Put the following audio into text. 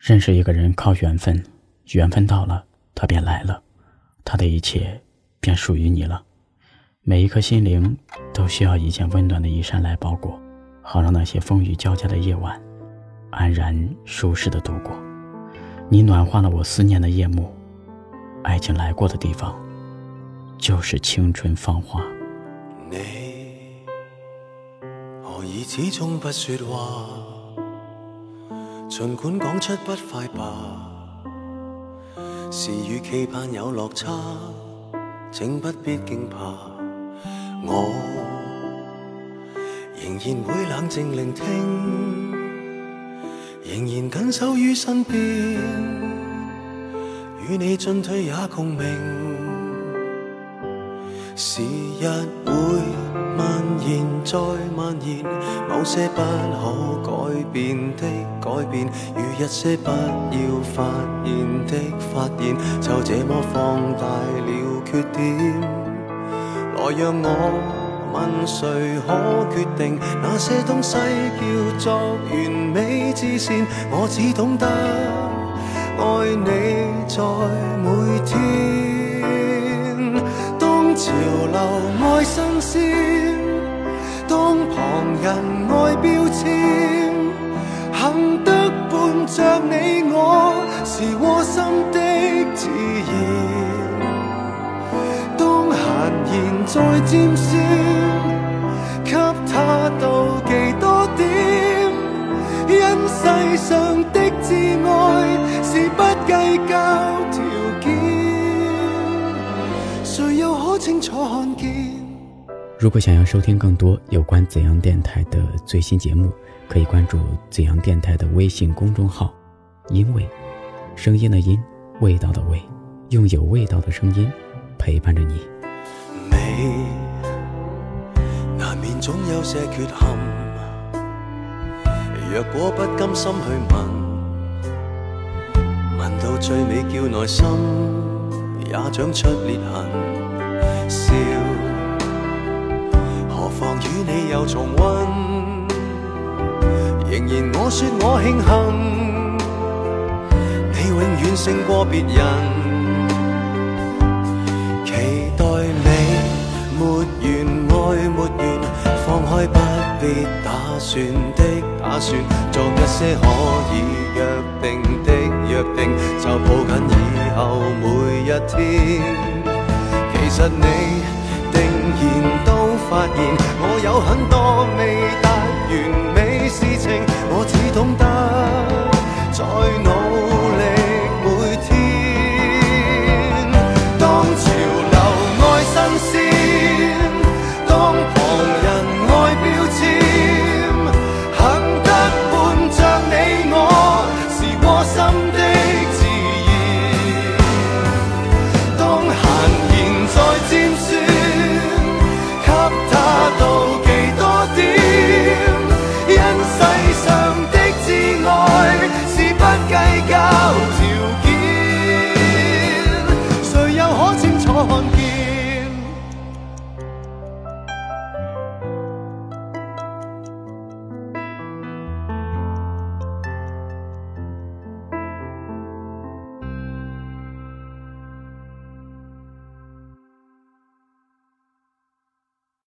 认识一个人靠缘分，缘分到了，他便来了，他的一切便属于你了。每一颗心灵都需要一件温暖的衣衫来包裹，好让那些风雨交加的夜晚安然舒适的度过。你暖化了我思念的夜幕，爱情来过的地方，就是青春芳华。你何以始终不说话？尽管讲出不快吧，事与期盼有落差，请不必惊怕，我仍然会冷静聆听，仍然紧守于身边，与你进退也共鸣。时日会蔓延，再蔓延。某些不可改变的改变，与一些不要发现的发现，就这么放大了缺点。来让我问谁可决定，那些东西叫做完美至善。我只懂得爱你，在每天。留愛新鮮，當旁人愛標籤，幸得伴着你，我是窝心的自然。當閒言再沾酸，給他妒忌多點，因世上的至愛是不計較。如果想要收听更多有关紫阳电台的最新节目可以关注紫阳电台的微信公众号因为声音的音味道的味用有味道的声音陪伴着你美难免总有些缺憾若果不甘心去问问到最美叫耐心也长出裂痕，笑。何妨与你又重温？仍然我说我庆幸，你永远胜过别人。期待你没完，爱没完，放开不必打算的打算，做一些可以约定的约定，就抱紧以后。一天，其实你定然都发现，我有很多未达完美事情，我只懂得在努力每天。当潮流爱新鲜。